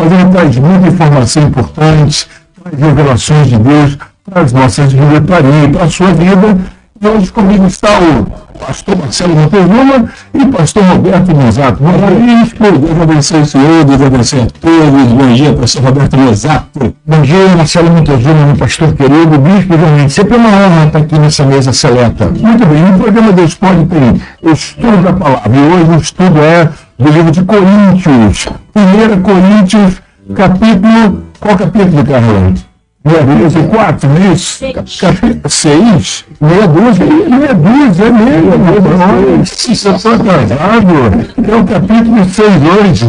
ele traz muita informação importante, traz revelações de Deus para as nossas vidas, para a sua vida. E hoje comigo está o pastor Marcelo Montezuma e pastor Roberto Mozato. Dia, Deus abençoe o senhor, Deus abençoe a todos. Bom dia, pastor Roberto Mozato. Bom dia, Marcelo Montezuma, meu pastor querido, bispo realmente. Sempre uma honra estar aqui nessa mesa seleta. Muito bem, no programa Deus Pode tem estudo da palavra. E hoje o estudo é do livro de Coríntios. 1 Coríntios, capítulo. Qual capítulo, Carlos? Meia dúzia, quatro, não é isso? Capítulo seis, meia dúzia, meia dúzia, meia dúzia. Isso, eu estou atrasado. É o capítulo seis hoje.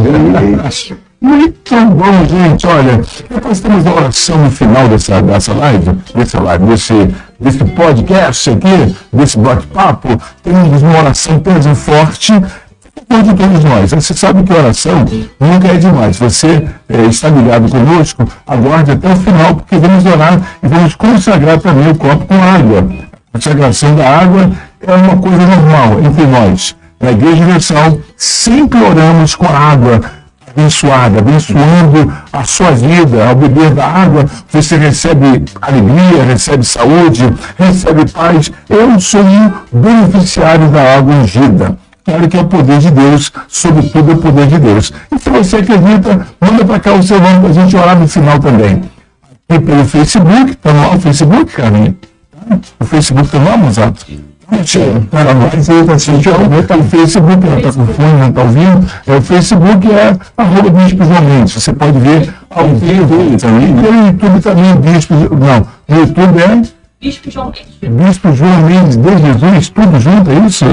Muito bom, gente. Olha, depois temos a oração no final dessa, dessa live, dessa live, desse, desse podcast aqui, desse bate-papo. Temos uma oração peso forte por de todos nós. Você sabe que oração nunca é demais. Você é, está ligado conosco, aguarde até o final, porque vamos orar e vamos consagrar também o copo com água. A consagração da água é uma coisa normal entre nós. Na Igreja Universal, sempre oramos com a água abençoada, abençoando a sua vida. Ao beber da água, você recebe alegria, recebe saúde, recebe paz. Eu sou um beneficiário da água ungida. Claro que é o poder de Deus, sobretudo é o poder de Deus. E se você acredita, manda para cá o seu nome para a gente orar no final também. E pelo Facebook, está no Facebook, Carlinhos? O Facebook está lá, Mozato? Para nós, ele está no Facebook, não está com fone, não está ouvindo. É, o Facebook é arroba Bispo João Mendes. Você pode ver ao vivo também. Pelo YouTube também, Bispo. Não, no YouTube é. Bispo João Mendes. Bispo João Mendes de Jesus, tudo junto, é isso?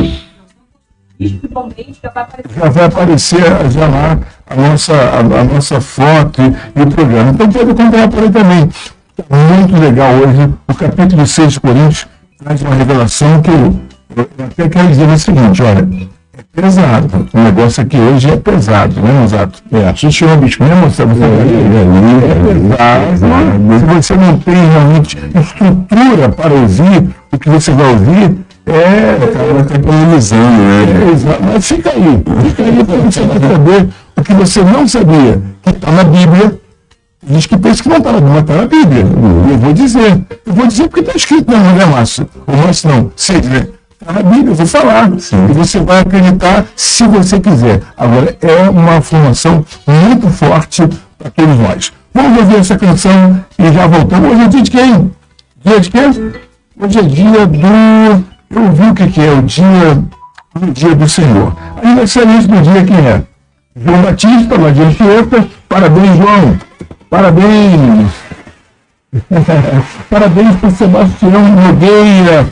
Já vai aparecer. Já vai aparecer já lá a nossa, a, a nossa foto e, e, o programa. Então pode acompanhar por aí também. Muito legal hoje. O capítulo 6 de Coríntios traz uma revelação que eu, eu até quero dizer o seguinte, olha, é pesado. O negócio aqui hoje é pesado, né, Mozato? É, assistiu o bicho mesmo, você vai é, é, é, pesado. Se você não tem realmente estrutura para ouvir o que você vai ouvir, é, acaba temporalizando, né? É, mas fica aí, fica aí para você saber o que você não sabia, que está na Bíblia. Diz que pensa que não está na Bíblia, está na Bíblia. Eu vou dizer. Eu vou dizer porque está escrito, não, não é Márcio? O Márcio não, Sidney. Está na Bíblia, eu vou falar. Sim. E você vai acreditar se você quiser. Agora, é uma formação muito forte para todos nós. Vamos ouvir essa canção e já voltamos. Hoje é dia de quem? Dia de quem? Hoje é dia do eu vi o que, que é o dia, o dia do Senhor. Aniversariante do dia quem é? João Batista, lá de Anchieta. Parabéns, João. Parabéns. Parabéns para Sebastião Nogueira,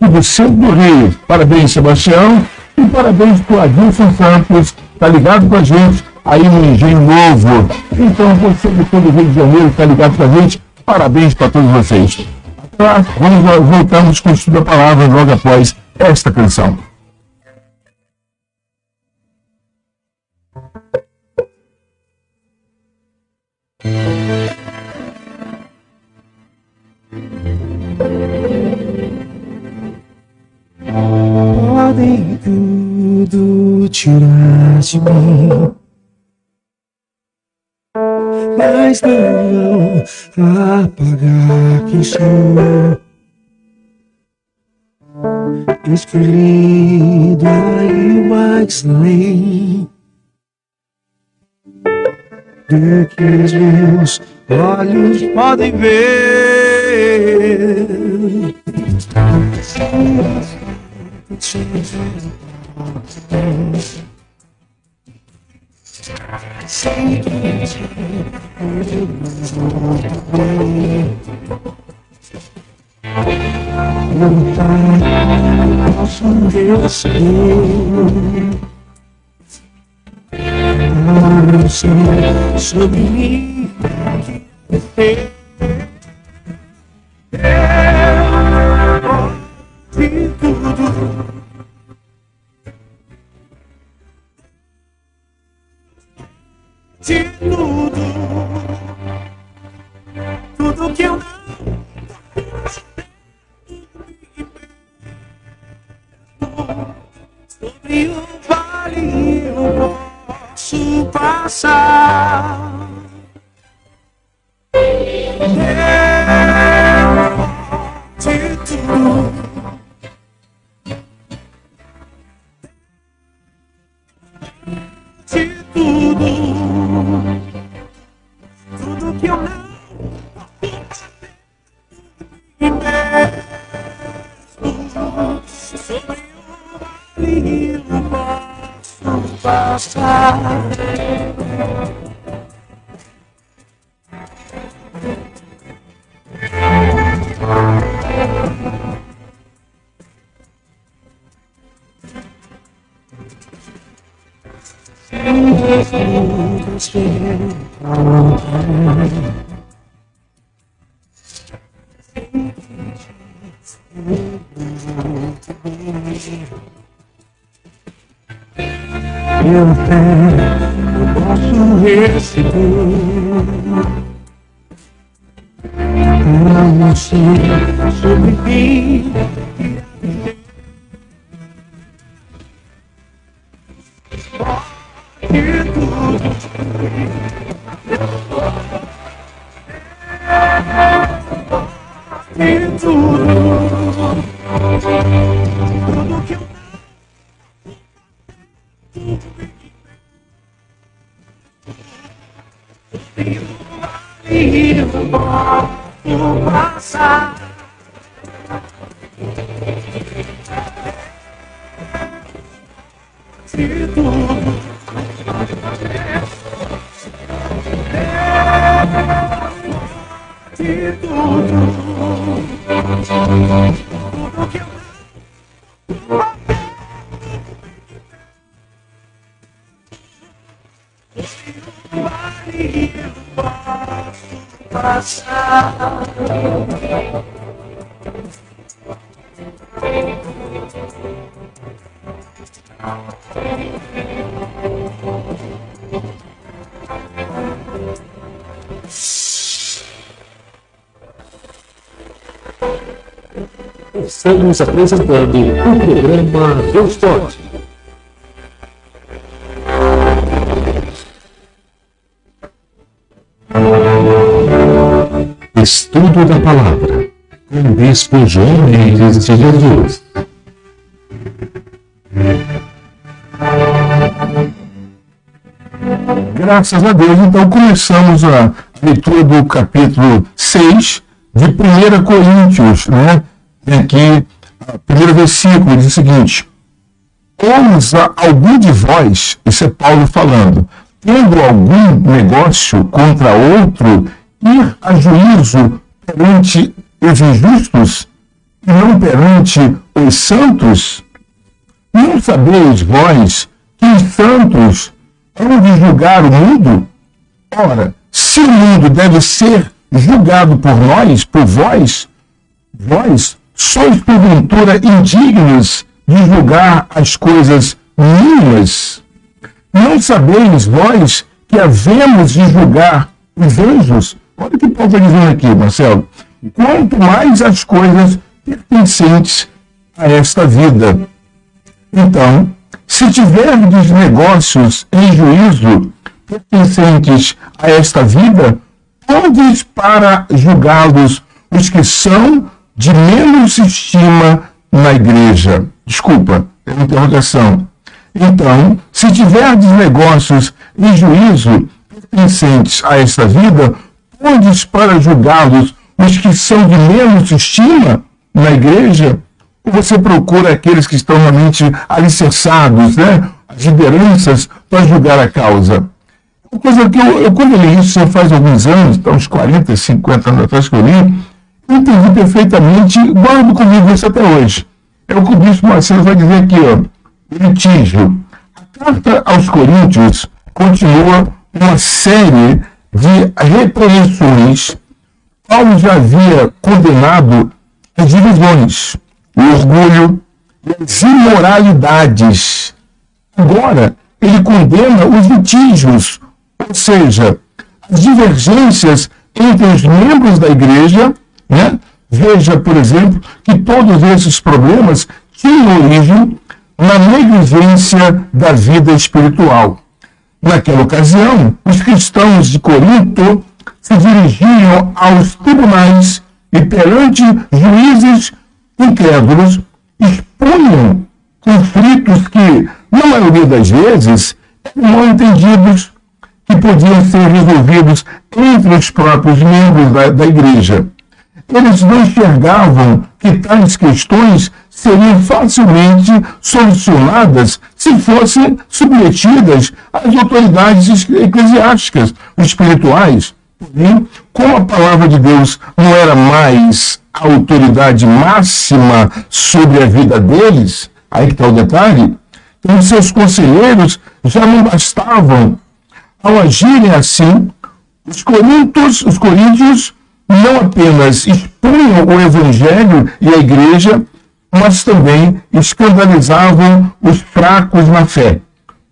do centro do Rio. Parabéns, Sebastião. E parabéns para o Adilson Santos, está ligado com a gente aí no Engenho Novo. Então, você de todo o Rio de Janeiro está ligado com a gente. Parabéns para todos vocês. Vamos, voltamos com o estudo da palavra logo após esta canção. Podem tudo tirar de mim mas não apagar quem sou. Escolhido aí mais além do que os meus olhos podem ver. Sobre mim de tudo de tudo. Tudo que eu não Sobre o vale eu posso passar. Eu Pelo Estamos apresentando o programa Deus Pode. Palavra com Bispo João Mendes de Jesus. Graças a Deus, então começamos a leitura do capítulo 6 de 1 Coríntios, né? Tem aqui, o primeiro versículo diz o seguinte: Ousa algum de vós, isso é Paulo falando, tendo algum negócio contra outro, ir a juízo perante os injustos e não perante os santos? Não sabeis vós que os santos hão de julgar o mundo? Ora, se o mundo deve ser julgado por nós, por vós, vós sois porventura indignos de julgar as coisas mínimas? Não sabeis vós que havemos de julgar os anjos? Olha que dizendo aqui, Marcelo. Quanto mais as coisas pertencentes a esta vida. Então, se tiverdes negócios em juízo pertencentes a esta vida, ondes para julgá-los os que são de menos estima na igreja? Desculpa, é uma interrogação. Então, se tiverdes negócios em juízo pertencentes a esta vida, ondes para julgá-los os que são de menos estima na igreja? Ou você procura aqueles que estão realmente alicerçados, né? as lideranças, para julgar a causa? Uma coisa que eu, eu quando eu li isso, já faz alguns anos, então, uns 40, 50 anos atrás que eu li, eu entendi perfeitamente, guardo comigo isso até hoje. É o que o bispo Marcelo vai dizer aqui, ó, litígio. A carta aos Coríntios continua uma série de repreensões. Paulo já havia condenado as divisões, o orgulho e as imoralidades. Agora, ele condena os litígios, ou seja, as divergências entre os membros da igreja. Né? Veja, por exemplo, que todos esses problemas tinham origem na negligência da vida espiritual. Naquela ocasião, os cristãos de Corinto se dirigiam aos tribunais e perante juízes incrédulos expunham conflitos que, na maioria das vezes, eram mal entendidos que podiam ser resolvidos entre os próprios membros da, da igreja. Eles não enxergavam que tais questões seriam facilmente solucionadas se fossem submetidas às autoridades eclesiásticas, espirituais. Porém, como a palavra de Deus não era mais a autoridade máxima sobre a vida deles, aí que está o detalhe, então seus conselheiros já não bastavam. Ao agirem assim, os coríntios, os coríntios não apenas expunham o evangelho e a igreja, mas também escandalizavam os fracos na fé.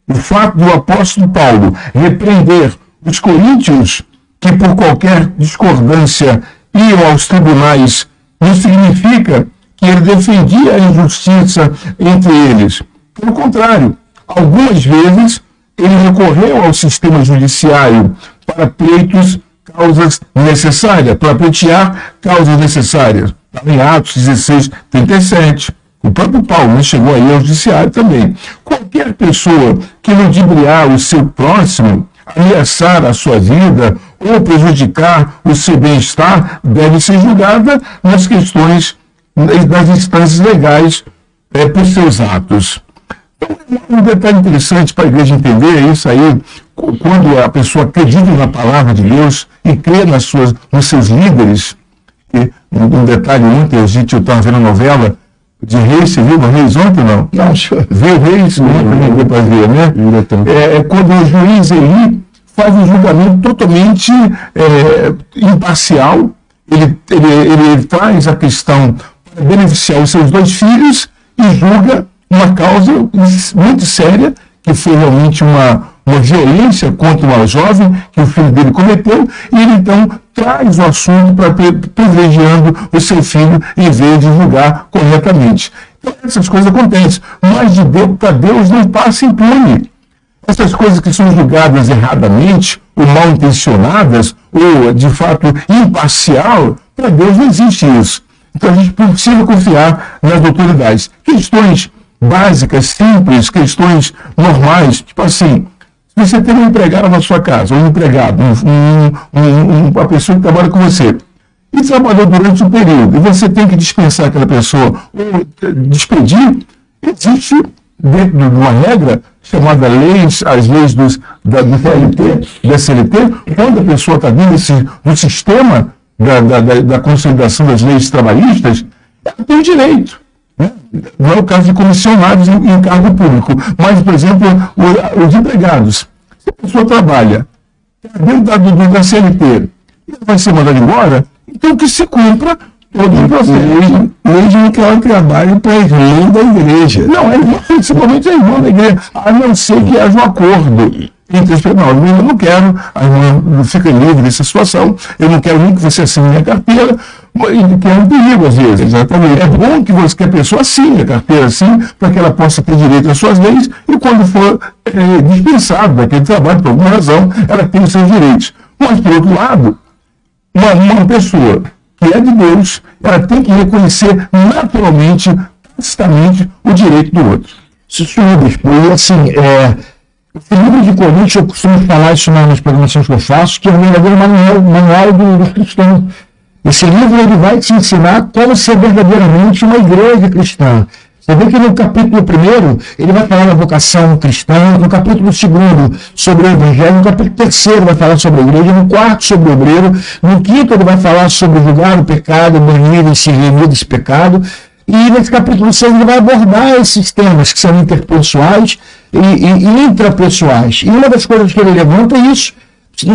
O fato do apóstolo Paulo repreender os coríntios que por qualquer discordância iam aos tribunais não significa que ele defendia a injustiça entre eles. Pelo contrário, algumas vezes ele recorreu ao sistema judiciário para pleitos, causas necessárias, para pleitear causas necessárias. Em Atos 16, 37. O próprio Paulo né, chegou aí ao judiciário também. Qualquer pessoa que ludibriar o seu próximo, ameaçar a sua vida ou prejudicar o seu bem-estar deve ser julgada nas questões das instâncias legais é, por seus atos. Então, um detalhe interessante para a igreja entender é isso aí, quando a pessoa acredita na palavra de Deus e crê nas suas, nos seus líderes, e, um detalhe ontem, a gente estava vendo novela de Reis, você viu o Reis ontem não? Não, senhor. Viu Reis? Não, deu para ver, né? É, é quando o juiz Eli faz um julgamento totalmente é, imparcial, ele, ele, ele traz a questão para beneficiar os seus dois filhos e julga uma causa muito séria, que foi realmente uma, uma violência contra uma jovem que o filho dele cometeu, e ele então traz o assunto para privilegiando o seu filho em vez de julgar corretamente. Então, essas coisas acontecem, mas de Deus para Deus não passa impune. Essas coisas que são julgadas erradamente, ou mal intencionadas, ou de fato imparcial, para Deus não existe isso. Então a gente precisa confiar nas autoridades. Questões básicas, simples, questões normais, tipo assim, você tem um empregado na sua casa, um empregado, um, um, uma pessoa que trabalha com você, e trabalhou durante um período, e você tem que dispensar aquela pessoa ou despedir, existe dentro de uma regra chamada leis, as leis dos, da, do CLT, da CLT, quando a pessoa está dentro desse, do sistema da, da, da, consolidação das leis trabalhistas, ela tem direito. Né? Não é o caso de comissionados em, em cargo público, mas, por exemplo, os empregados. Se a pessoa trabalha dentro da, do, da CLT e vai ser mandada embora, então que se cumpra todo o processo. Mesmo que ela trabalhe para a irmã da igreja. Não, é irmã, principalmente a irmã da igreja, a não ser que haja um acordo entre as não, eu não quero, a irmã fica livre dessa situação, eu não quero nem que você assine minha carteira, que é um perigo às vezes. Exatamente. É bom que, você, que a pessoa assine a carteira assim, para que ela possa ter direito às suas leis, e quando for é, dispensado daquele trabalho, por alguma razão, ela tem os seus direitos. Mas, por outro lado, uma, uma pessoa que é de Deus, ela tem que reconhecer naturalmente, tacitamente, o direito do outro. Se o senhor dispõe, assim, é, esse livro de Coríntios, eu costumo falar isso nas programações que eu faço, que é um verdadeiro manual, manual do, do cristão. Esse livro ele vai te ensinar como ser verdadeiramente uma igreja cristã. Você vê que no capítulo 1 ele vai falar da vocação cristã, no capítulo 2 sobre o evangelho, no capítulo 3 vai falar sobre a igreja, no quarto sobre o obreiro, no quinto ele vai falar sobre julgar o pecado, banir e se remir desse pecado, e nesse capítulo 6 ele vai abordar esses temas que são interpessoais e, e, e intrapessoais. E uma das coisas que ele levanta é isso,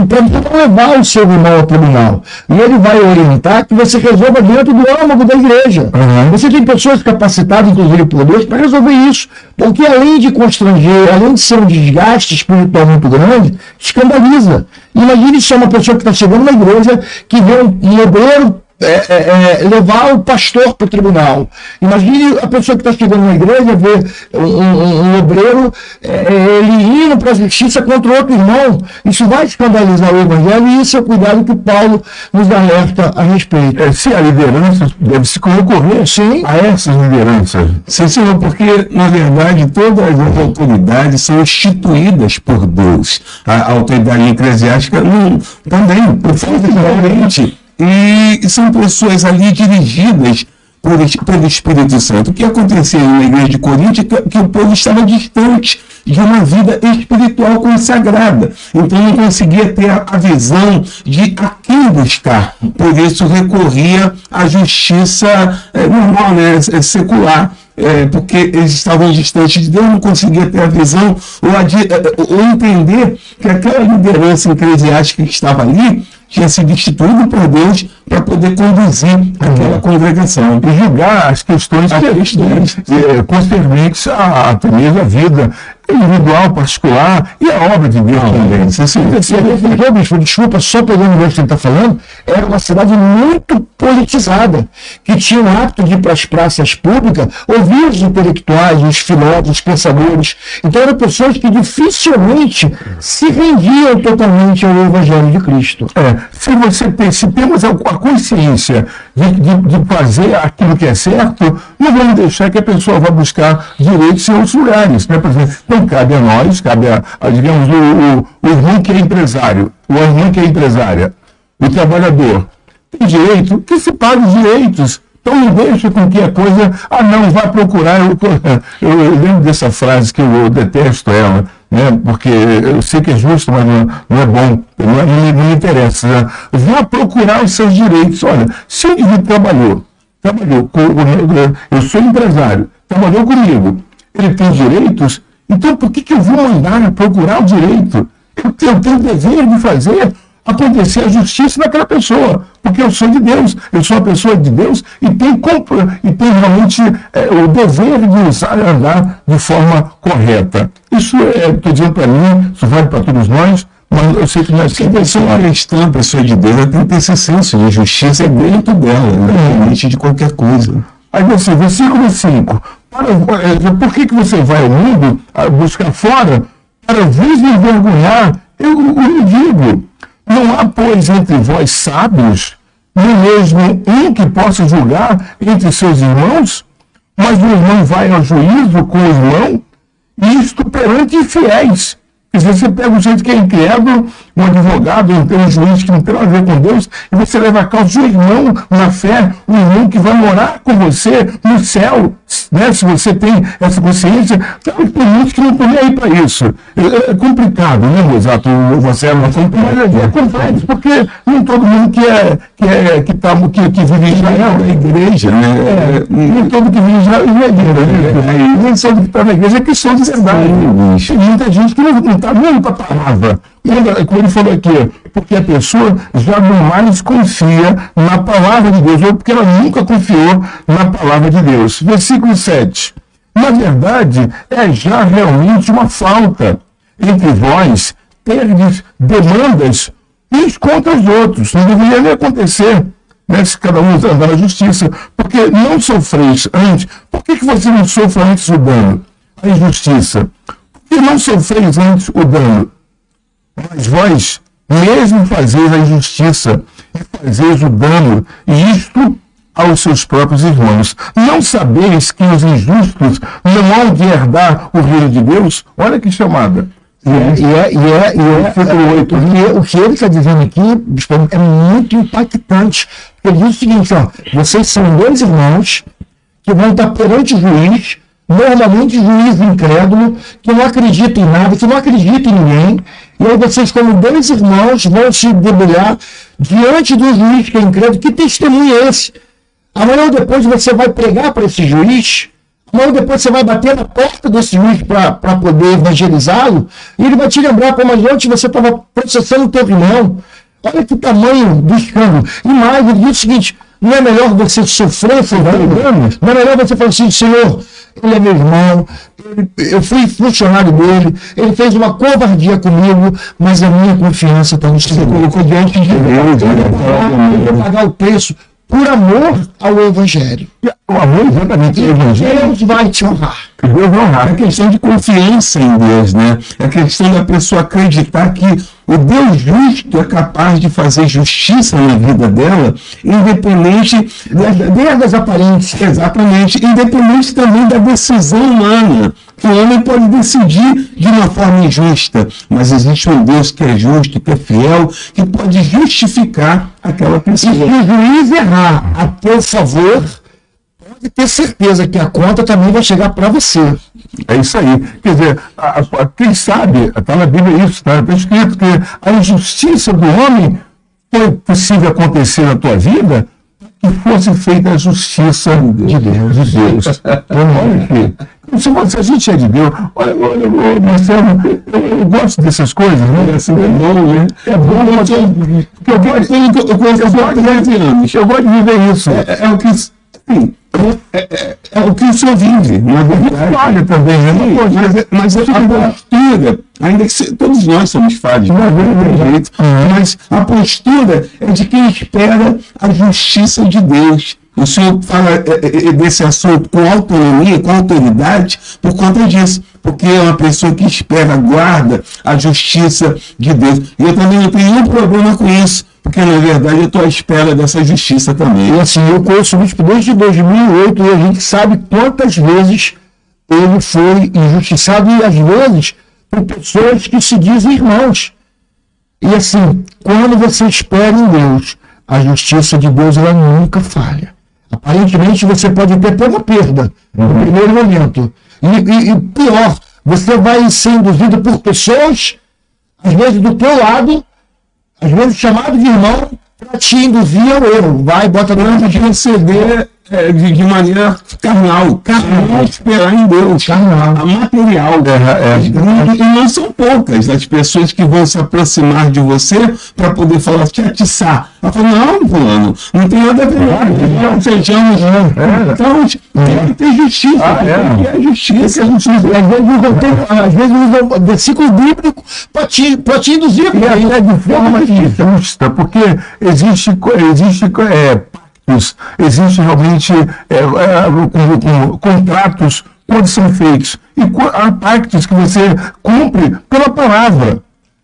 para não levar o seu irmão ao tribunal. E ele vai orientar que você resolva dentro do âmago da igreja. Uhum. Você tem pessoas capacitadas, inclusive por Deus, para resolver isso. Porque além de constranger, além de ser um desgaste espiritual muito grande, escandaliza. Imagine se é uma pessoa que está chegando na igreja, que vê um, obreiro é, é, é, levar o pastor para o tribunal. Imagine a pessoa que está chegando na igreja, ver um, um, um obreiro, é, ele indo para a justiça contra outro irmão. Isso vai escandalizar o evangelho e isso é o cuidado que Paulo nos alerta a respeito. É, se a liderança deve se concorrer Sim. a essas lideranças. Sim, senhor, porque, na verdade, todas as autoridades são instituídas por Deus. A autoridade eclesiástica não, também, profundamente e são pessoas ali dirigidas pelo Espírito Santo. O que acontecia na igreja de Corinto é que o povo estava distante de uma vida espiritual consagrada. Então não conseguia ter a visão de a quem buscar. Por isso recorria à justiça é, normal, né, é, secular. É, porque eles estavam distantes de Deus, não conseguia ter a visão ou, ou entender que aquela liderança eclesiástica que estava ali tinha sido instituído por Deus para poder conduzir aquela congregação. E julgar as questões, as questões é, concernentes a, até mesmo a vida individual, particular e a obra de Deus também. Defendeu, bispo, desculpa, só pegando o que ele está falando, era uma cidade muito politizada, que tinha o hábito de ir para as praças públicas ouvir os intelectuais, os filósofos, os pensadores. Então eram pessoas que dificilmente se rendiam totalmente ao Evangelho de Cristo. É, se você tem, se temos a, a consciência de, de, de, fazer aquilo que é certo, não vamos deixar que a pessoa vá buscar direitos em outros lugares. Né? Por exemplo, então cabe a nós, cabe a, a digamos, o, o, o que é empresário, o irmão que é empresária, o trabalhador, tem direito que se pague os direitos. Então não deixe com que a coisa, ah não, vá procurar. Eu, eu, eu lembro dessa frase que eu, detesto ela, né? porque eu sei que é justo, mas não, não é bom, não, é, não, não me interessa. Né? Vá procurar os seus direitos. Olha, se o indivíduo trabalhou, trabalhou, com, eu sou empresário, trabalhou comigo, ele tem direitos, então por que, que eu vou mandar procurar o direito? Eu tenho, eu tenho o dever de fazer acontecer a justiça naquela pessoa, porque eu sou de Deus, eu sou a pessoa de Deus e tenho, e tenho realmente é, o dever de usar e andar de forma correta. Isso é, estou dizendo para mim, isso vale para todos nós, mas eu sei que nós sempre somos uma questão, a pessoa de Deus, ela tem que ter esse senso de justiça dentro dela, independente de qualquer coisa. Aí você, versículo 5. Por que, que você vai ao mundo buscar fora? Para vos envergonhar, eu, eu digo. Não há, pois, entre vós sábios, nem mesmo um que possa julgar entre seus irmãos, mas o irmão vai ao juízo com o irmão, isto perante fiéis. Quer dizer, você pega um jeito que é incrédulo, um advogado, um juiz que não tem nada a ver com Deus, e você leva a causa de um irmão na fé, um irmão que vai morar com você no céu, né? se você tem essa consciência. Tem que não estão nem aí para isso. É, é, complicado, né, Exato? Você é uma mas é complexo, porque nem todo mundo que, é, que, é, que, tá, que, que vive em Israel é igreja, né? É, nem todo que vive em Israel é igreja, né? Nem todo que está na igreja é questão de verdade. Tem muita gente que não está nem para a palavra como ele falou aqui, porque a pessoa já não mais confia na palavra de Deus, ou porque ela nunca confiou na palavra de Deus. Versículo 7. Na verdade, é já realmente uma falta entre vós terdes demandas uns contra os outros. Não deveria nem acontecer né, se cada um andar na justiça, porque não sofreis antes. Por que, que você não sofre antes o dano? A injustiça. Por que não sofreis antes o dano? Mas vós, mesmo fazeis a injustiça e fazeis o dano, e isto aos seus próprios irmãos. Não sabeis que os injustos não hão de herdar o reino de Deus? Olha que chamada. E é, e é, e é, e é, o que ele está dizendo aqui é muito impactante. Ele diz o seguinte, ó, vocês são dois irmãos que vão estar perante o juiz, normalmente juiz incrédulo, que não acredita em nada, que não acredita em ninguém, e aí vocês, como dois irmãos, vão se debulhar diante do juiz que é incrédulo. Que testemunho é esse? Amanhã ou depois você vai pregar para esse juiz, amanhã ou depois você vai bater na porta desse juiz para poder evangelizá-lo, e ele vai te lembrar como ontem você estava processando o teu irmão. Olha que tamanho do escândalo. E mais, ele diz o seguinte, não é melhor você sofrer por anos? Não é melhor você falar assim, Senhor, ele é meu irmão, ele, eu fui funcionário dele, ele fez uma covardia comigo, mas a minha confiança está no Senhor. Você colocou diante de Deus, ele vai pagar o preço por amor ao Evangelho. O amor, exatamente, o Evangelho. Deus vai te honrar. Deus vai honrar. É questão de confiança em Deus, né? É questão da pessoa acreditar que o Deus justo é capaz de fazer justiça na vida dela, independente Desde as aparências. Exatamente, independente também da decisão humana. Que o homem pode decidir de uma forma injusta, mas existe um Deus que é justo, que é fiel, que pode justificar aquela E pessoa. se o juiz errar a teu favor, ter certeza que a conta também vai chegar para você. É isso aí. Quer dizer, a- a- quem sabe, está na Bíblia isso, está escrito que a injustiça do homem foi possível acontecer na tua vida que fosse feita a justiça de Deus. De Deus. Olha aqui. Se, você- a gente é de Deus, olha, olha, olha, Marcelo, eu, eu gosto dessas coisas, né? Assim, é bom, né? É bom, mas eu, porque eu gosto, eu, eu, gosto- eu gosto de viver, eu gosto de viver isso. É, é o que. Sim, é, é- é o que o senhor vive, na verdade. Falha também, né? Mas, mas, é- mas a postura, ainda que se- todos nós somos falhos, não jeito, mas a postura é de quem espera a justiça de Deus. O senhor fala é, é, é, desse assunto com autonomia, com autoridade, por conta disso. Porque é uma pessoa que espera, guarda a justiça de Deus. E eu também não tenho nenhum problema com isso, porque na verdade eu estou à espera dessa justiça também. E assim, eu conheço o bispo desde 2008 e a gente sabe quantas vezes ele foi injustiçado e às vezes por pessoas que se dizem irmãos. E assim, quando você espera em Deus, a justiça de Deus ela nunca falha. Aparentemente você pode ter até uma perda no primeiro momento. E, e- e pior, você vai ser induzido por pessoas, às vezes do teu lado, às vezes chamado de irmão, para te induzir ao erro. Vai, bota no de receber é, de, de maneira carnal, carnal, esperar em Deus, Carnal. a material. É, é. E, não são poucas as pessoas que vão se aproximar de você para poder falar, te atiçar. Ela fala, não, fulano, não tem nada a ver, não, não sejamos. Então, tem que ter justiça, Ah, é. é justiça. Às vezes tem- às vezes usam versículo bíblico para te, pra te induzir. E até de forma justa, porque existe, existe é, pactos, existe realmente é, é, contratos quando são feitos. E há pactos que você cumpre pela palavra.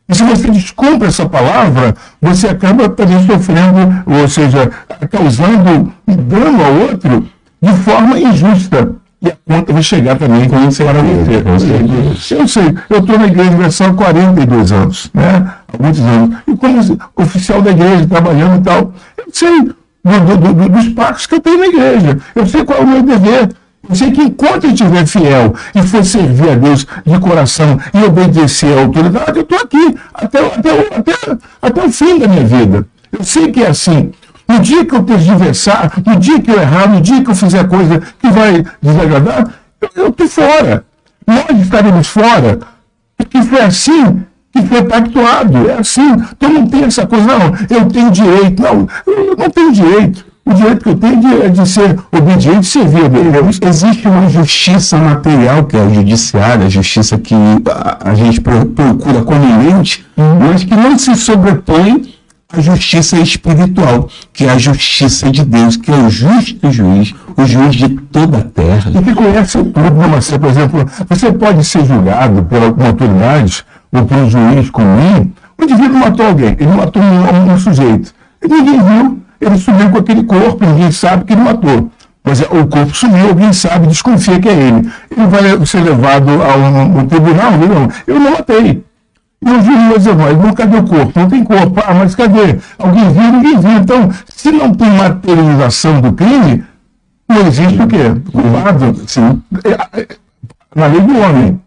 E se você descumpre essa palavra, você acaba também sofrendo, ou seja, causando um dano ao outro de forma injusta. E a conta vai chegar também com você para você. Eu sei, eu estou na Igreja Universal há 42 anos, né? Há muitos anos. E como oficial da igreja, trabalhando e tal, eu sei do- do- do- dos pactos que eu tenho na igreja. Eu sei qual é o meu dever. Eu sei que enquanto eu estiver fiel e for servir a Deus de coração e obedecer à autoridade, eu estou aqui até, até, até, até o fim da minha vida. Eu sei que é assim. No dia que eu tergiversar, no dia que eu errar, no dia que eu fizer coisa que vai desagradar, eu estou fora. Nós estaremos fora. Porque foi assim que foi pactuado. É assim. Então não tem essa coisa, não, eu tenho direito. Não, eu não tenho direito. O direito que eu tenho de- é de ser obediente e servir. Existe uma justiça material, que é a judiciária, a justiça que a, a gente pro- procura comumente, mas que não se sobrepõe à justiça espiritual, que é a justiça de Deus, que é o justo juiz, o juiz de toda a terra. E que conhece tudo, né, Marcelo? Por exemplo, você pode ser julgado por alguma autoridade um juiz comum. O indivíduo matou alguém, ele matou um, um sujeito. Ninguém viu, ele sumiu com aquele corpo, ninguém sabe que ele matou. Mas é, o corpo sumiu, alguém sabe, desconfia que é ele. Ele vai ser levado a um, tribunal, não, eu não matei. E o juiz vai dizer, mas cadê o corpo? Não tem corpo. Ah, mas cadê? Alguém viu, ninguém viu. Então, se não tem materialização do crime, não existe o quê? Culpado. Sim. É, Na lei do homem.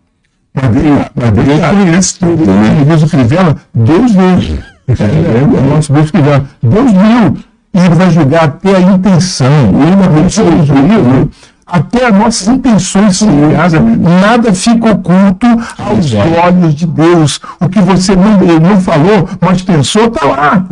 Na lei conhece tudo. Né? Diz o Crivella, Deus viu. É, é o nosso Deus Crivella. Deus viu. E ele vai julgar até a intenção. Uma vez que ele até as nossas intenções julgadas. Nada fica oculto aos olhos de Deus. O que você não, não falou, mas pensou, está lá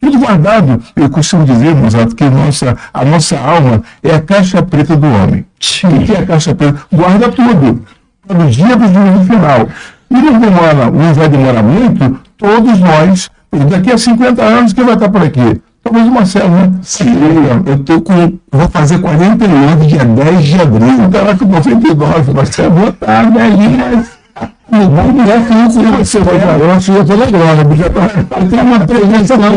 tudo guardado. Eu costumo dizer, Mozato, que nossa, a nossa alma é a caixa preta do homem. O que é a caixa preta? Guarda tudo. Para o dia do juízo final. E não demora, não vai demorar muito, todos nós, daqui a 50 anos, quem vai estar por aqui? Talvez o Marcelo, né? Sim, eu tô com. Vou fazer 49 dia 10 de abril. Caraca, 99, Marcelo. Boa tarde, velhinho, mas. Não é isso você vai dar. Eu acho que eu tô lembrando. Já tô... Tem uma presença lá.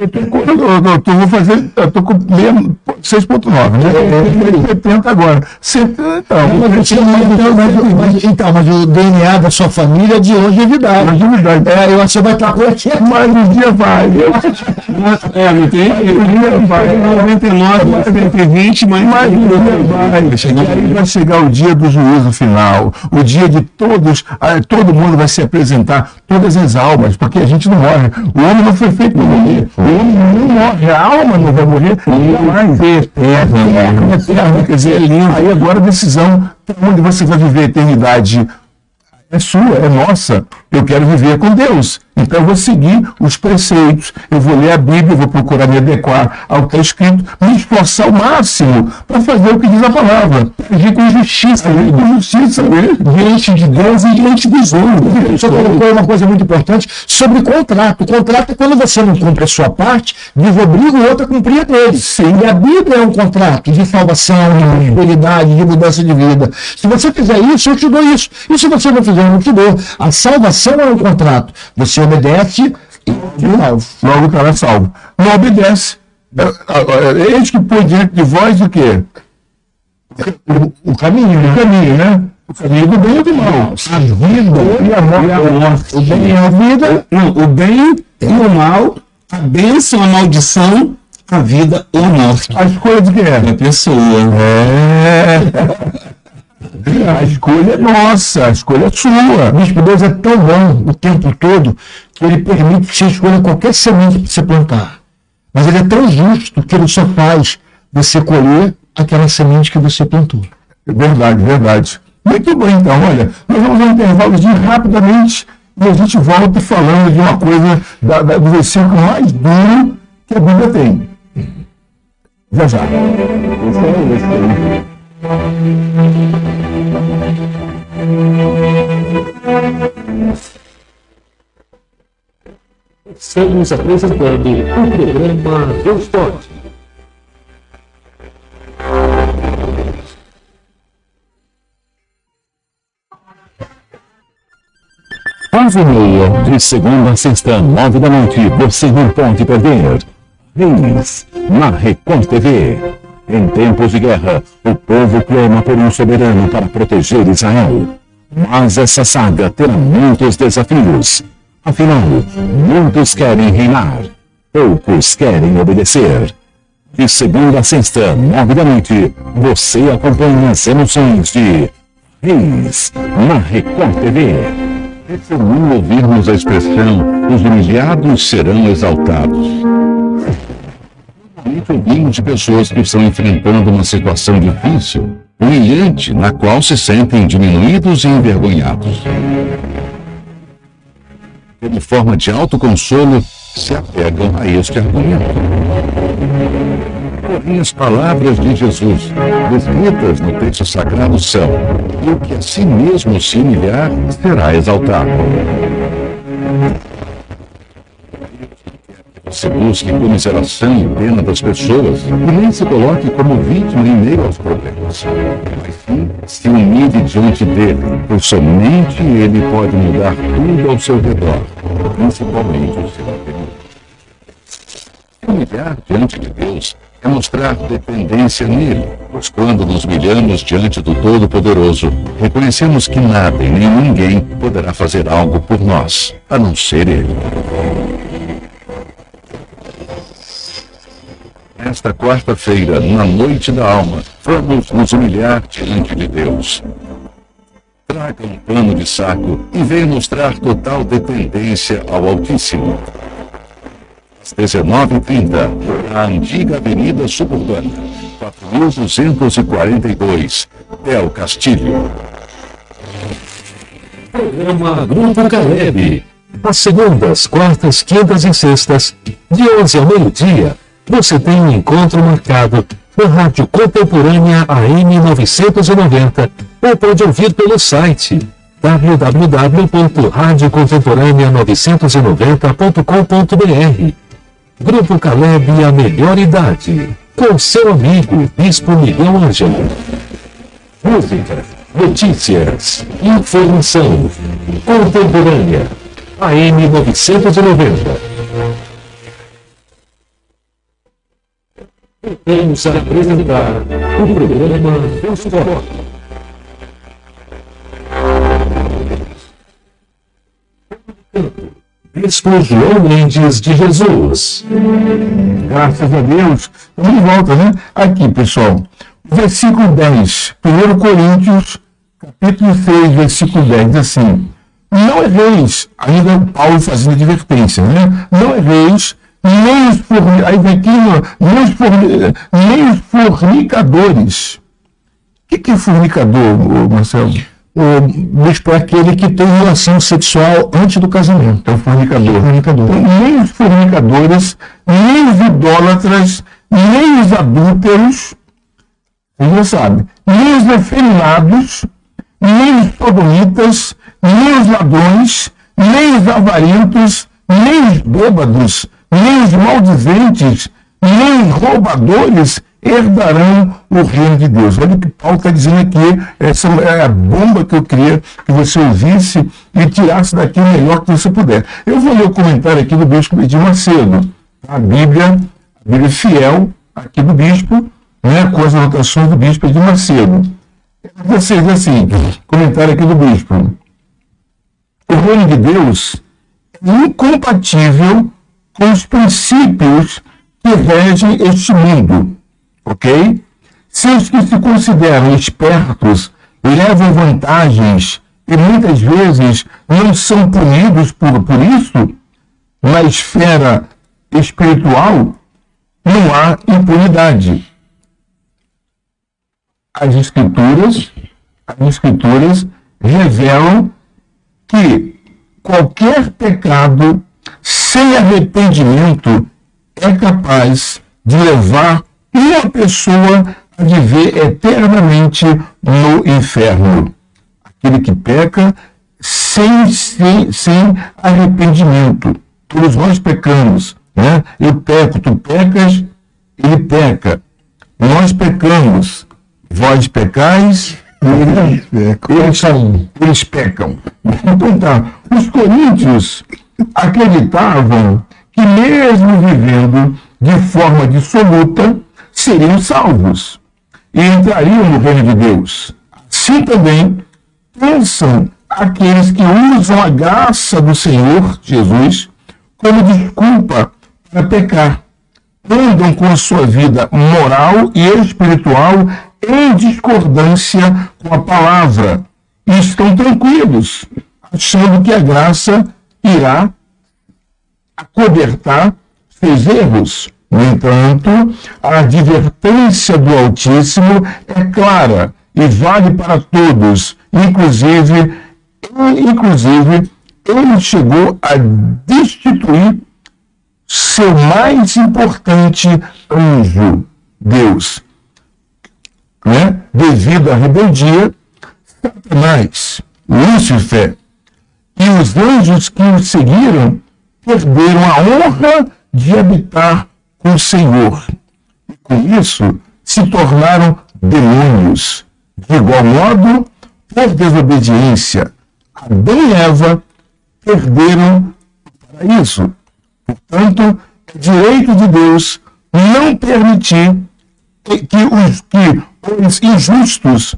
Eu tô, vou fazer, eu tô com 6.9, né? 70 agora. 70, então. Mas, mas, mas, então, mas o DNA da sua família é de longevidade. Longevidade. É, eu acho que você vai estar aqui. Mas um dia vai. É, não tem? um dia vai. 99, 120, mas. Mas um dia vai. E aí vai chegar o dia do juízo final. O dia de todos, ah, todo mundo vai se apresentar, todas as almas, porque a gente não morre. O homem não foi feito para morrer. Homem não morre. A alma não vai morrer. Jamais. Eterno. Eterno. Quer dizer, aí agora a decisão, onde você vai viver a eternidade é sua, é nossa. Eu quero viver com Deus. Então eu vou seguir os preceitos, eu vou ler a Bíblia, eu vou procurar me adequar ao que está escrito, me esforçar ao máximo para fazer o que diz a palavra. Agir com justiça, agir com justiça, né? diante de Deus e diante dos outros. O senhor colocou uma coisa muito importante sobre contrato. O contrato é quando você não cumpre a sua parte, desobriga o outro a cumprir a dele. Sim. E a Bíblia é um contrato de salvação, de prosperidade, de mudança de vida. Se você fizer isso, eu te dou isso. E se você não fizer, eu não te dou. A salvação é um contrato. Você obedece e salvo. Logo estará salvo. Não obedece. É, é, é, Eis que põe diante de vós o quê? O, o caminho, O né? caminho, né? O caminho do bem e do mal. A vida E a morte. O bem e a vida. Não, o bem e o mal, a bênção, a maldição, a vida ou a morte. A escolha de quem é? Da pessoa. É. A escolha é nossa, a escolha é sua. Bispo, Deus é tão bom o tempo todo que ele permite que você escolha qualquer semente para você plantar. Mas ele é tão justo que ele só faz você colher aquela semente que você plantou. É Verdade, verdade. Muito bem, então, olha, nós vamos a um intervalo de rapidamente e a gente volta falando de uma coisa da, da- do versículo mais duro que a Bíblia tem. Já já. Esse é esse aí. Estamos apresentando o programa do esporte. Onze e meia, de segunda a sexta, nove da noite, você não pode perder. Reis, na Record TV. Em tempos de guerra, o povo clama por um soberano para proteger Israel. Mas essa saga terá muitos desafios. Afinal, muitos querem reinar, poucos querem obedecer. De segunda a sexta, nove da noite, você acompanha as emoções de Reis, na Record TV. É comum ouvirmos a expressão: os humilhados serão exaltados. Normalmente ouvimos de pessoas que estão enfrentando uma situação difícil, humilhante, na qual se sentem diminuídos e envergonhados. Como forma de autoconsolo, se apegam a este argumento. Porém, as palavras de Jesus, descritas no texto sagrado, são: E o que a si mesmo se humilhar será exaltado. Você busque comiseração e pena das pessoas e nem se coloque como vítima em meio aos problemas. Mas sim, se humilhe diante dele, pois somente ele pode mudar tudo ao seu redor, principalmente o seu interior. Se humilhar diante de Deus é mostrar dependência nele, pois quando nos humilhamos diante do Todo-Poderoso, reconhecemos que nada e nem ninguém poderá fazer algo por nós, a não ser ele. Nesta quarta-feira, na noite da alma, vamos nos humilhar diante de Deus. Traga um pano de saco e venha mostrar total dependência ao Altíssimo. Às 19h30, na antiga Avenida Suburbana, 4242, Del Castilho. Programa Grupo Caleb. Às segundas, quartas, quintas e sextas, de 11 ao meio-dia, você tem um encontro marcado na Rádio Contemporânea AM 990 ou pode ouvir pelo site www.radiocontemporânea990.com.br. Grupo Caleb a melhor idade. Com seu amigo Bispo Miguel Ângelo. Música, notícias, informação, contemporânea. AM 990. Vamos apresentar o programa Deus Forte. Bispo João Mendes de Jesus. Graças a Deus. Estamos de volta, né? Aqui, pessoal. Versículo 10. 1 Coríntios, capítulo 6, versículo 10. Diz assim. Não erreis, ainda Paulo fazendo advertência, né? Não erreis, nem os, forni... Aí vem aqui, nem os, forni... nem os fornicadores. O que, que é fornicador, Marcelo? O bispo é aquele que tem relação sexual antes do casamento. É o fornicador. Fornicador. Então, nem os fornicadores, nem os idólatras, nem os adúlteros, você já sabe, nem os efeminados, nem os sodomitas, nem os ladrões, nem os avarentos, nem os bêbados, nem os maldizentes, nem os roubadores herdarão o reino de Deus. Olha o que Paulo está dizendo aqui. Essa é a bomba que eu queria que você ouvisse e tirasse daqui o melhor que você puder. Eu vou ler o comentário aqui do bispo Edir Macedo. A Bíblia, a Bíblia fiel aqui do bispo, né, com as anotações do bispo Edir Macedo. Vocês, assim, comentário aqui do bispo. O reino de Deus é incompatível com os princípios que regem este mundo ok? Se os que se consideram espertos levam vantagens e muitas vezes não são punidos por, por isso, na esfera espiritual não há impunidade. As escrituras, as escrituras revelam que qualquer pecado sem arrependimento é capaz de levar uma pessoa a viver eternamente no inferno. Aquele que peca sem, sem, sem arrependimento. Todos nós pecamos. Né? Eu peco, tu pecas, ele peca. Nós pecamos. Vós pecais, eles pecam. Eles, eles pecam. Então tá. Os coríntios acreditavam que mesmo vivendo de forma dissoluta, seriam salvos e entrariam no reino de Deus. Assim também pensam aqueles que usam a graça do Senhor Jesus como desculpa para pecar. Andam com a sua vida moral e espiritual em discordância com a palavra e estão tranquilos, achando que a graça irá acobertar seus erros. No entanto, a advertência do Altíssimo é clara e vale para todos, inclusive, inclusive ele chegou a destituir seu mais importante anjo, Deus. Né? Devido à rebeldia, Satanás, Lúcifer e os anjos que o seguiram perderam a honra de habitar com o Senhor. E com isso se tornaram demônios. De igual modo, por desobediência, Adão e Eva perderam o paraíso. Portanto, é direito de Deus não permitir que os, que os injustos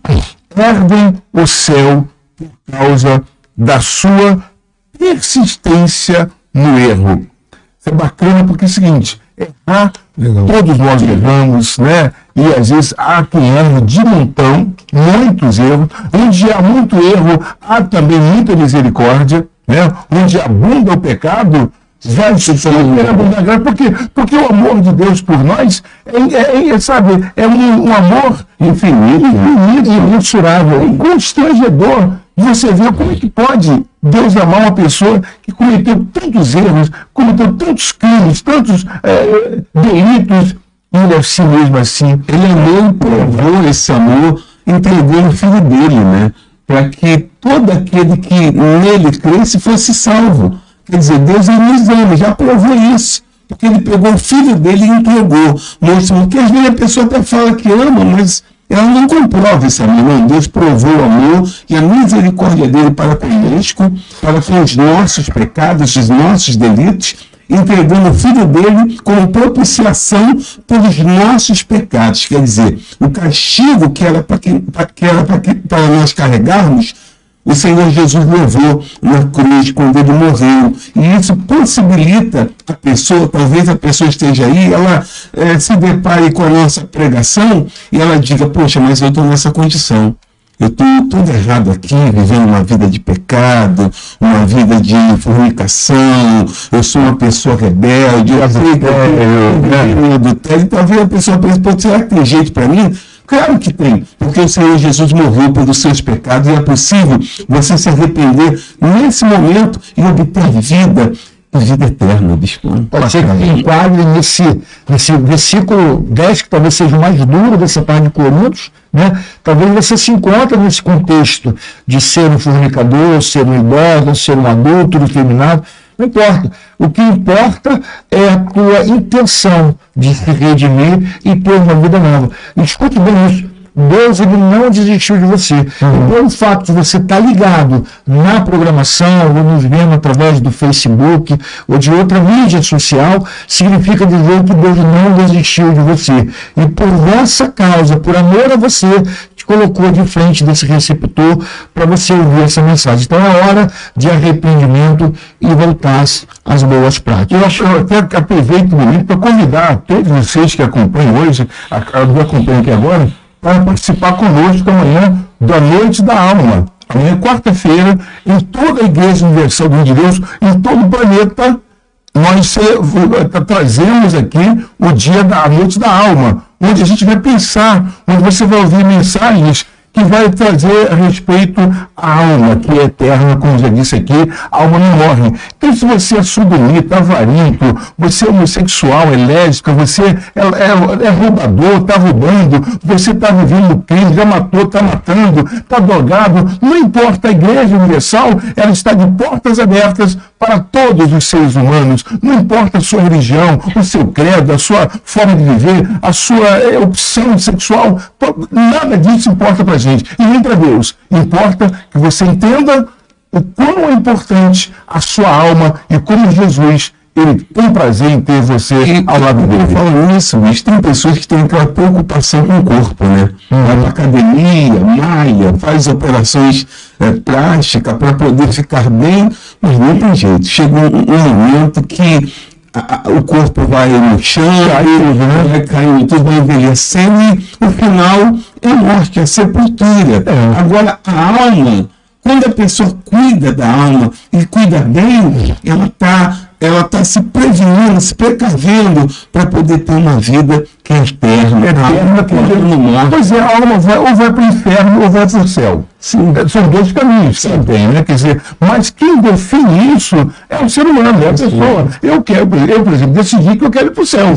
perdem o céu por causa da sua persistência no erro. Isso é bacana porque é o seguinte, errar, todos nós erramos, né? E às vezes há quem erra de montão, muitos erros. Onde há muito erro, há também muita misericórdia, né? Onde abunda o pecado, vai superabundar graça. Por quê? Porque o amor de Deus por nós é, é, é sabe, é um, um amor infinito, infinito, imensurável, é constrangedor você vê como é que pode Deus amar uma pessoa que cometeu tantos erros, cometeu tantos crimes, tantos é, delitos, e ele é si mesmo assim. Ele amou e provou esse amor, entregou o filho dele, né? Para que todo aquele que nele cresce fosse salvo. Quer dizer, Deus ele nos já provou isso. Porque ele pegou o filho dele e entregou. Mostrando que às vezes a pessoa até fala que ama, mas ela não comprova esse amor. Não, Deus provou o amor e a misericórdia dele para conosco, para com os nossos pecados, os nossos delitos, entregando o filho dele como propiciação pelos nossos pecados. Quer dizer, o castigo que era para nós carregarmos, o Senhor Jesus levou na cruz quando ele morreu. E isso possibilita a pessoa, talvez a pessoa esteja aí, ela eh, se depare com a nossa pregação e ela diga, poxa, mas eu estou nessa condição. Eu estou tudo errado aqui, vivendo uma vida de pecado, uma vida de fornicação, eu sou uma pessoa rebelde, eu sei que eu adultério, e talvez a pessoa pense, será que tem jeito para mim? Claro que tem, porque o Senhor Jesus morreu pelos seus pecados e é possível você se arrepender nesse momento e obter vida, e vida eterna, bispo. Pode ser que enquadre nesse, nesse versículo 10, que talvez seja o mais duro dessa parte de Coríntios, né? talvez você se encontre nesse contexto de ser um fornicador, ser um idólatra, ser um adulto, um feminado, não importa. O que importa é a tua intenção de se redimir e ter uma vida nova. Escute bem isso. Deus ele não desistiu de você. E pelo fato de você estar ligado na programação, ou nos vendo através do Facebook ou de outra mídia social, significa dizer que Deus não desistiu de você. E por essa causa, por amor a você, colocou de frente desse receptor para você ouvir essa mensagem. Então é hora de arrependimento e voltar às boas práticas. Eu acho eu até aproveito o momento para convidar todos vocês que acompanham hoje, que acompanham aqui agora, para participar conosco amanhã da Noite da Alma. Amanhã, quarta-feira, em toda a Igreja Universal do de Deus, em todo o planeta, nós trazemos aqui o dia da Noite da Alma, onde a gente vai pensar, onde você vai ouvir mensagens que vai trazer a respeito à alma, que é eterna, como já disse aqui, a alma não morre. Então, se você é sodomita, avarento, você é homossexual, é lésbica, você é, é, é roubador, está roubando, você está vivendo crime, já matou, está matando, está drogado, não importa, a Igreja Universal, ela está de portas abertas para todos os seres humanos, não importa a sua religião, o seu credo, a sua forma de viver, a sua eh, opção sexual, nada disso importa para a gente, e nem para Deus. Importa que você entenda o quão é importante a sua alma e como Jesus, ele tem prazer em ter você ao lado dele. falo nisso, mas tem pessoas que têm aquela preocupação com o corpo, né? Vai pra academia, malha, faz operações é, plásticas para poder ficar bem, mas não tem jeito. Chega um, um momento que a- a- o corpo vai murchando, vai caindo, tudo vai envelhecendo e o final é morte, é sepultura. Agora, a alma, quando a pessoa cuida da alma e cuida bem, ela está ela tá se prevenindo, se precavendo para poder ter uma vida que é eterna. Eterna, que não morre. Pois é, a alma vai, ou vai para o inferno ou vai para o céu. Sim, são dois caminhos que tem, né? Quer dizer, mas quem define isso é o ser humano, é a pessoa. Eu quero, eu, por exemplo, decidi que eu quero ir para o céu.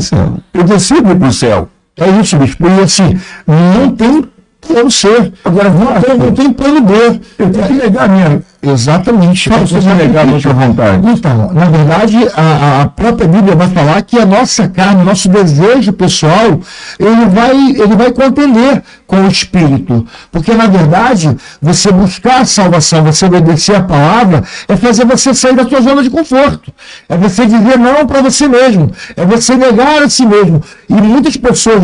Eu decido ir para o céu. É isso, bispo. E assim, não tem plano C. Agora, não tem, não tem plano B. Eu tenho que negar a minha. Exatamente. Só você negar nossa vontade. Então, na verdade, a, a própria Bíblia vai falar que a nossa carne, o nosso desejo pessoal, ele vai, ele vai contender com o Espírito. Porque, na verdade, você buscar a salvação, você obedecer a palavra, é fazer você sair da sua zona de conforto. É você dizer não para você mesmo. É você negar a si mesmo. E muitas pessoas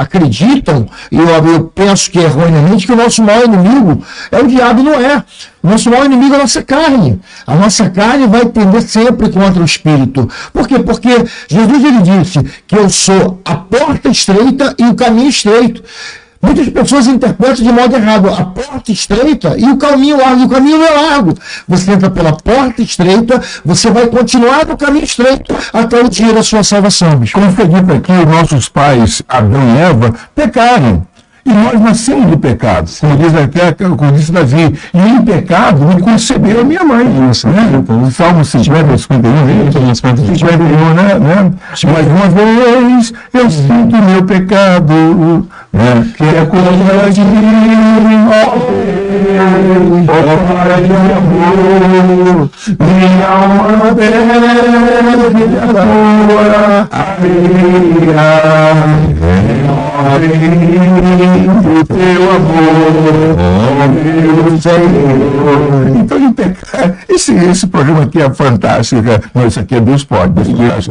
acreditam, e eu, eu penso que erroneamente, que o nosso maior inimigo é o diabo, não é. Nosso maior inimigo é a nossa carne. A nossa carne vai tender sempre contra o Espírito. Por quê? Porque Jesus ele disse que eu sou a porta estreita e o caminho estreito. Muitas pessoas interpretam de modo errado a porta estreita e o caminho largo. O caminho não é largo. Você entra pela porta estreita, você vai continuar no caminho estreito até o dia da sua salvação. Como foi dito aqui, nossos pais, Adão e Eva, pecaram. E nós nascemos do pecado, como diz até, como disse Davi, e em pecado me concebeu a minha mãe. Isso, né? Então, Salmo 50, 51, 51, né? né? Mais uma vez eu sinto meu pecado, né? que é coisa de mim, ó Pai de amor, minha alma deve a tua alegria, o teu amor, ó meu Senhor. Então, esse, esse programa aqui é fantástico. né? Não, isso aqui é Deus pode. Deus,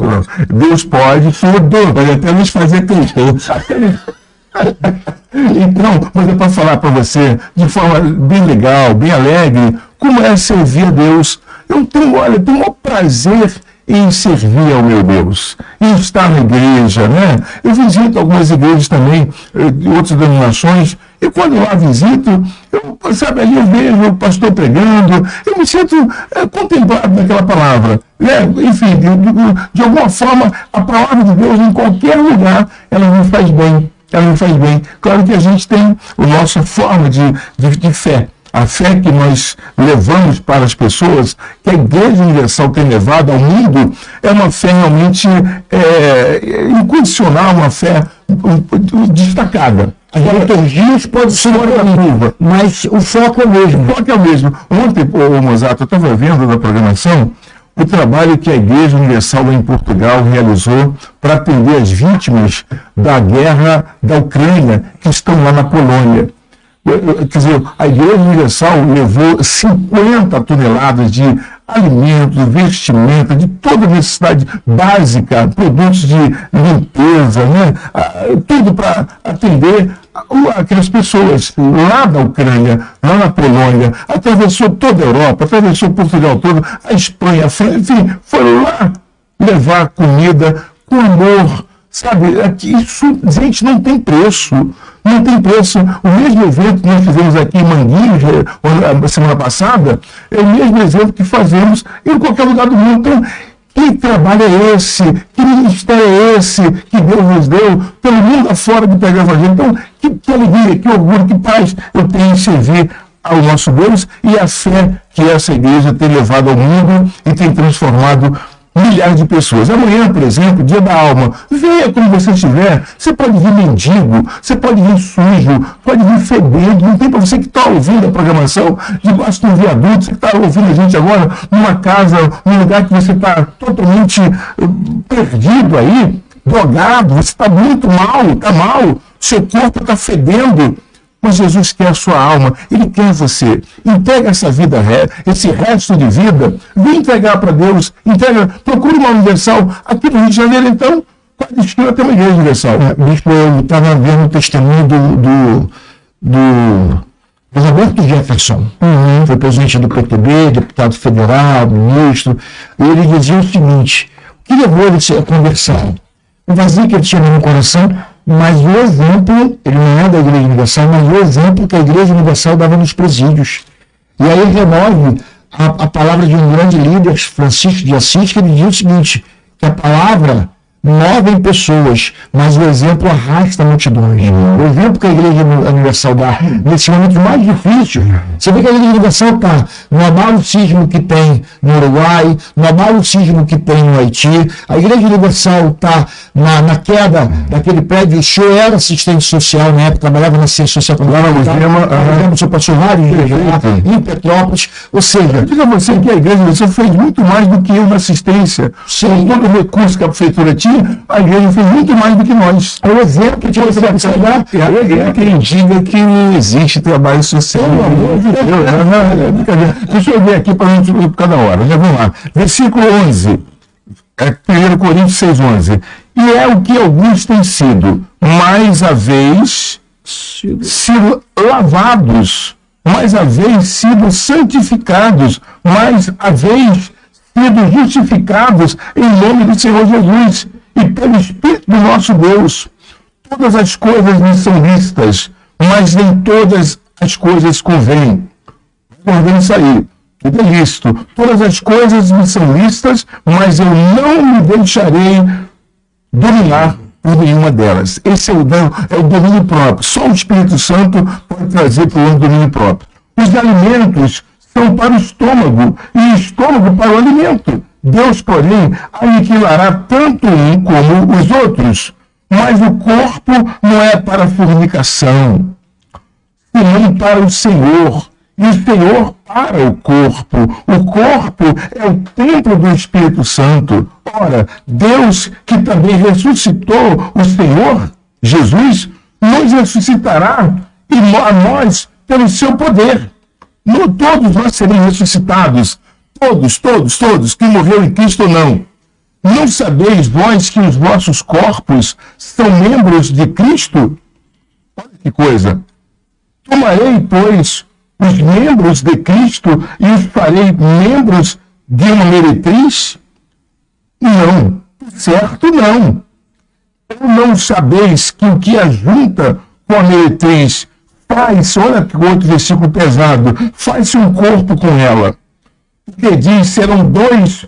Deus pode tudo. Pode até nos fazer cantor. Então, mas é para falar para você de forma bem legal, bem alegre, como é servir a Deus. Eu tenho, olha, eu tenho um prazer em servir ao meu Deus, em estar na igreja, né? Eu visito algumas igrejas também, eh, de outras denominações, e quando lá visito, eu, sabe, ali eu vejo o pastor pregando, eu me sinto eh, contemplado naquela palavra. Né? Enfim, de, de- de alguma forma, a palavra de Deus, em qualquer lugar, ela me faz bem. Ela me faz bem. Claro que a gente tem a nossa forma de, de, de fé. A fé que nós levamos para as pessoas, que a Igreja Universal tem levado ao mundo, é uma fé realmente é, incondicional, uma fé destacada. As liturgias podem ser curva, mas o foco é o mesmo. Só que é o mesmo. Ontem, ô, Mozato, eu estava vendo na programação o trabalho que a Igreja Universal em Portugal realizou para atender as vítimas da guerra da Ucrânia que estão lá na Polônia. Quer dizer, a Igreja Universal levou 50 toneladas de alimentos, vestimenta, de toda necessidade básica, produtos de limpeza, né? Ah, tudo para atender aquelas pessoas lá da Ucrânia, lá na Polônia, atravessou toda a Europa, atravessou Portugal todo, a Espanha, a França, enfim, foi lá levar comida com amor. Sabe, isso, gente, não tem preço. Não tem preço. O mesmo evento que nós fizemos aqui em Manguinhos, eh, semana passada, é o mesmo exemplo que fazemos em qualquer lugar do mundo. Então, que trabalho é esse? Que ministério é esse que Deus nos deu pelo mundo afora de pegar evangelho? Então, que, que alegria, que orgulho, que paz eu tenho em servir ao nosso Deus e a fé que essa igreja tem levado ao mundo e tem transformado milhares de pessoas. Amanhã, por exemplo, dia da alma, venha como você estiver. Você pode vir mendigo, você pode vir sujo, pode vir fedendo. Não tem para você que está ouvindo a programação debaixo de um viaduto, você que está ouvindo a gente agora numa casa, num lugar que você está totalmente eh, perdido aí, drogado, você está muito mal, está mal, seu corpo está fedendo. Mas Jesus quer a sua alma, Ele quer você. Entrega essa vida, esse resto de vida, vem entregar para Deus, entrega, procure uma universal aqui no Rio de Janeiro, então, qual a esquina tem uma igreja universal. É, Bispo, eu estava vendo o testemunho do, do, do, do Roberto Jefferson, foi presidente do PTB, deputado federal, ministro, e ele dizia o seguinte, o que levou ele à conversão? O vazio que ele tinha no coração, mas o exemplo, ele não é da Igreja Universal, mas o exemplo que a Igreja Universal dava nos presídios. E aí remove a, a palavra de um grande líder, Francisco de Assis, que ele diz o seguinte, que a palavra move em pessoas, mas o exemplo arrasta multidões. O exemplo que a Igreja Universal dá nesse momento mais difícil, você vê que a Igreja Universal está no abalo sismo que tem no Uruguai, no abalo sismo que tem no Haiti, a Igreja Universal está na, na queda daquele prédio, o senhor era assistente social na época, trabalhava na assistência social na Moema, aham. o senhor passou vários dias lá, em Petrópolis, ou seja, Diga a você que a igreja universal fez muito mais do que eu na assistência. Sim. Com todo o recurso que a prefeitura tinha, a igreja fez muito mais do que nós. é o exemplo que você vai precisar. É quem diga que não existe trabalho social. Pelo amor de Deus, é. Deixa eu ver aqui para a gente por cada hora. Já vamos lá. Versículo 11. É 1 Coríntios 6, 11. E é o que alguns têm sido, mais a vez sido lavados, mais a vez sido santificados, mais a vez sido justificados em nome do Senhor Jesus e pelo Espírito do nosso Deus. Todas as coisas me são listas, mas nem todas as coisas convêm. Guardando isso aí. Tudo é lícito. Todas as coisas me são listas, mas eu não me deixarei dominar por nenhuma delas. Esse é o, é o domínio próprio. Só o Espírito Santo pode trazer para o homem domínio próprio. Os alimentos são para o estômago e o estômago para o alimento. Deus, porém, aniquilará tanto um como os outros. Mas o corpo não é para fornicação, senão para o Senhor e o Senhor para o corpo. O corpo é o templo do Espírito Santo. Ora, Deus, que também ressuscitou o Senhor, Jesus, nos ressuscitará e a nós pelo seu poder. No, todos nós seremos ressuscitados. Todos, todos, todos, que morreu em Cristo não. Não sabeis vós que os vossos corpos são membros de Cristo? Olha que coisa. Tomarei, pois, os membros de Cristo e os farei membros de uma meretriz? Não, certo não. Ou não sabeis que o que ajunta com a meretriz faz, olha que outro versículo pesado, faz-se um corpo com ela. Porque diz, serão dois,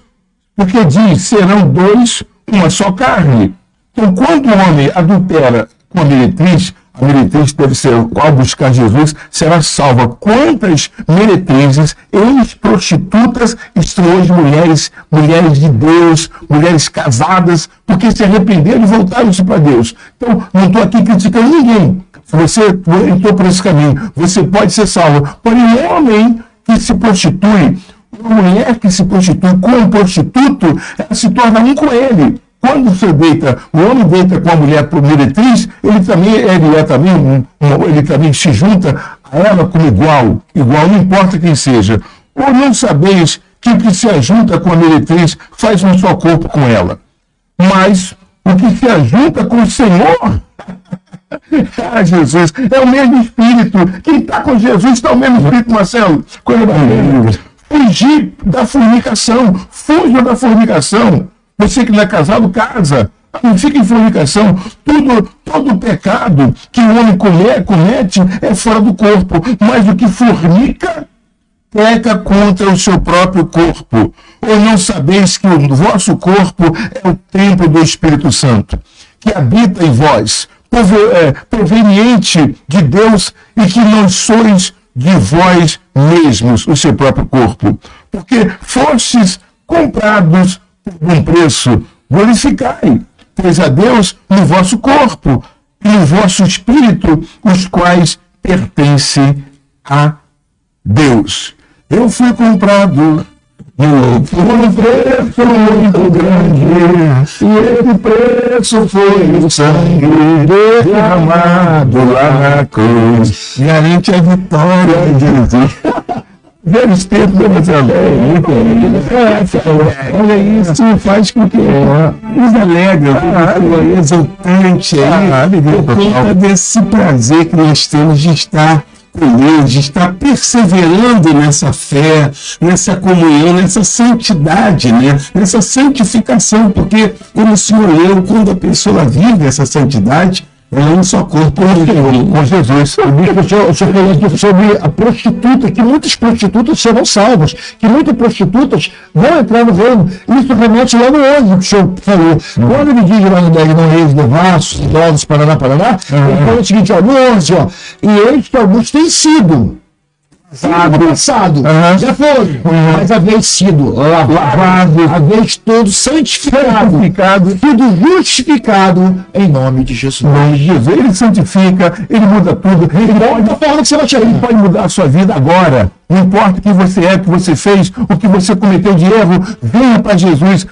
porque diz, serão dois, uma só carne. Então, quando o homem adultera com a meretriz, a meretriz deve ser, ao buscar Jesus, será salva. Quantas meretrizes, ex-prostitutas, estão hoje mulheres, mulheres de Deus, mulheres casadas, porque se arrependeram e voltaram-se para Deus. Então, não estou aqui criticando ninguém. Você entrou por esse caminho, você pode ser salvo. Porém, um homem que se prostitui, mulher que se prostitui com um prostituto, ela se torna um com ele. Quando você deita, o homem deita com a mulher por meretriz, ele também, ele é também, um, ele também se junta a ela como igual, igual, não importa quem seja. Ou não sabeis que o que se ajunta com a meretriz faz um só corpo com ela. Mas o que se ajunta com o Senhor, ah, Jesus, é o mesmo Espírito. Quem está com Jesus está o mesmo Espírito, Marcelo. Coisa Fugir da fornicação. Fuja da fornicação. Você que não é casado, casa. Não fica em fornicação. Tudo, todo pecado que o homem comete é fora do corpo. Mas o que fornica, peca contra o seu próprio corpo. Ou não sabeis que o vosso corpo é o templo do Espírito Santo, que habita em vós, é, proveniente de Deus, e que não sois de vós mesmos, o seu próprio corpo. Porque fostes comprados um preço, glorificai, pois a Deus no vosso corpo e no vosso espírito, os quais pertencem a Deus. Eu fui comprado um preço muito grande, e esse preço foi o sangue derramado lá na cruz. Garante a vitória de Jesus. Velhos tempos, Marcelo? Olha isso, faz com que nos alegra, ah, exultante aí, por conta desse prazer que nós temos de estar com Deus, de estar perseverando nessa fé, nessa comunhão, nessa santidade, né? nessa santificação, porque, como o Senhor leu, quando a pessoa vive essa santidade, é um só corpo com Jesus. O senhor, o senhor falou sobre a prostituta, que muitas prostitutas serão salvas, que muitas prostitutas vão entrar no reino. Isso remete lá no 11 que o senhor falou. Uhum. Quando ele diz lá no 10, não reis, devassos, idosos, Paraná, Paraná, uhum. ele fala o seguinte, ó, no 11, ó, e eles que alguns têm sido Passado. passado. Uhum. Já foi. Uhum. Mas haveis sido lavado, haveis todo santificado, santificado, sido justificado em nome de Jesus. Nome de Jesus. Ele santifica, ele muda tudo. Ele pode, forma que você vai tirar. Ele pode mudar a sua vida agora. Não importa o que você é, o que você fez, o que você cometeu de erro, venha para Jesus.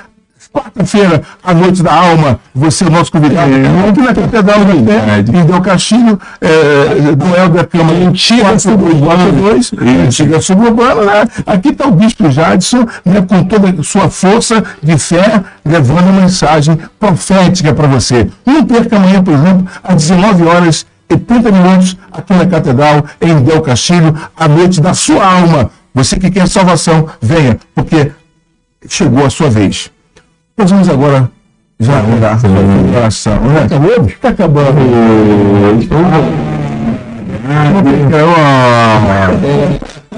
Quarta-feira, à noite da alma, você é o nosso convidado. É, aqui na Catedral de Fé, em Del Castilho, é, duelo da Câmara Antiga Suburbana 2, Antiga Suburbana, né? Aqui está o Bispo Jadson, né, com toda a sua força de fé, levando a mensagem profética para você. Não perca amanhã, por exemplo, às 19 horas e 30 minutos, aqui na Catedral, em Del Castilho, à noite da sua alma. Você que quer salvação, venha, porque chegou a sua vez. Nós vamos agora já orar pela oração. Né? Acabou? Está acabando.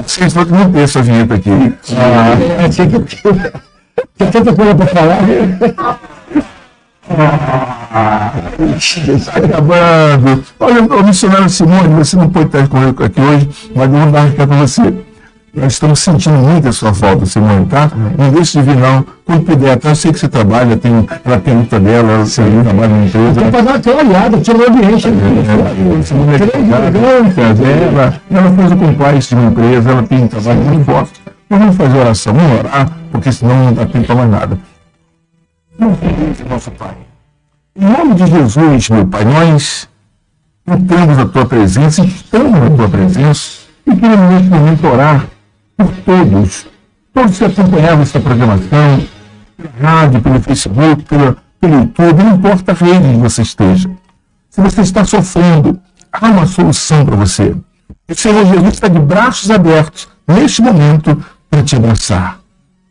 Vocês vão não ter essa vinheta aqui. Ah, tinha que ter tanta coisa para falar. Está acabando. Olha, o missionário Simone, você não pode estar comigo aqui hoje, mas eu vou dar um recado para você. Nós estamos sentindo muito a sua falta, Simone, tá? Não deixe de vir, não. Quando puder, tá? Eu sei que você trabalha, tem, ela tem a luta dela, ela tem, trabalha na empresa. Tem que dar aquela olhada, tirar o ambiente. É, é ela, faz o compliance de uma empresa, ela tem um trabalho muito forte. Nós vamos fazer oração, vamos orar, porque senão não dá tempo para mais nada. Nosso Pai. Em nome de Jesus, meu Pai, nós entramos a tua presença, estamos na tua presença e queremos neste momento orar por todos, todos que acompanhavam essa programação, pela rádio, pelo Facebook, pela, pelo YouTube, não importa a rede que você esteja. Se você está sofrendo, há uma solução para você. O Senhor Jesus está de braços abertos neste momento para te abraçar.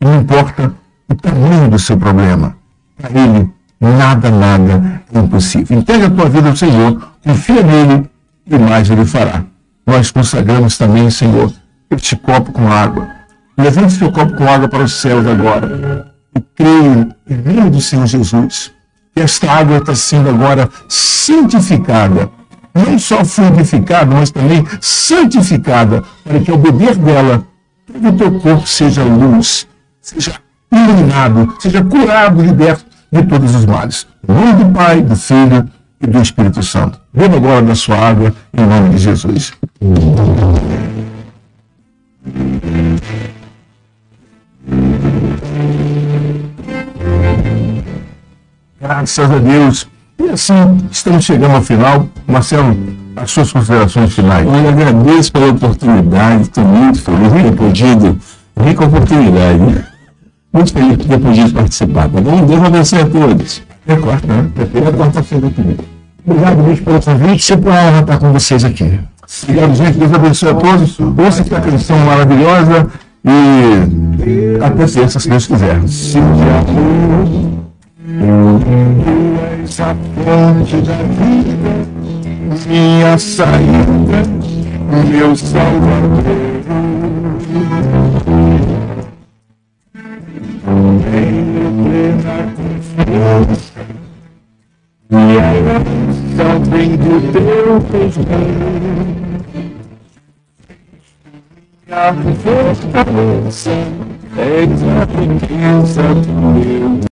Não importa o tamanho do seu problema. Para Ele, nada, nada é impossível. Entrega a tua vida ao Senhor, confia nele e mais Ele fará. Nós consagramos também, Senhor, este copo com água. Levante seu copo com água para os céus agora. E creio em nome do Senhor Jesus que esta água está sendo agora santificada. Não só fluidificada, mas também santificada, para que ao beber dela, todo o teu corpo seja luz, seja iluminado, seja curado, liberto de todos os males. Em nome do Pai, do Filho e do Espírito Santo. Beba agora da sua água, em nome de Jesus. Graças a Deus. E assim, estamos chegando ao final. Marcelo, as suas considerações finais. Olha, agradeço pela oportunidade, estou muito feliz de ter podido, rica oportunidade, né? Muito feliz de ter podido participar. Tá bom? Deus abençoe a todos. É quarta, né? Até quarta-feira que vem. Obrigado, bicho, pelo convite. Sempre uma honra estar com vocês aqui. Obrigado, gente. Deus abençoe a todos. Ouça essa canção maravilhosa e até terça, se Deus quiser. Se Tu és a fonte da vida, minha saída, meu salvador. Tenho plena confiança e a graça vem do teu perdão. Minha fortaleza, és a riqueza do meu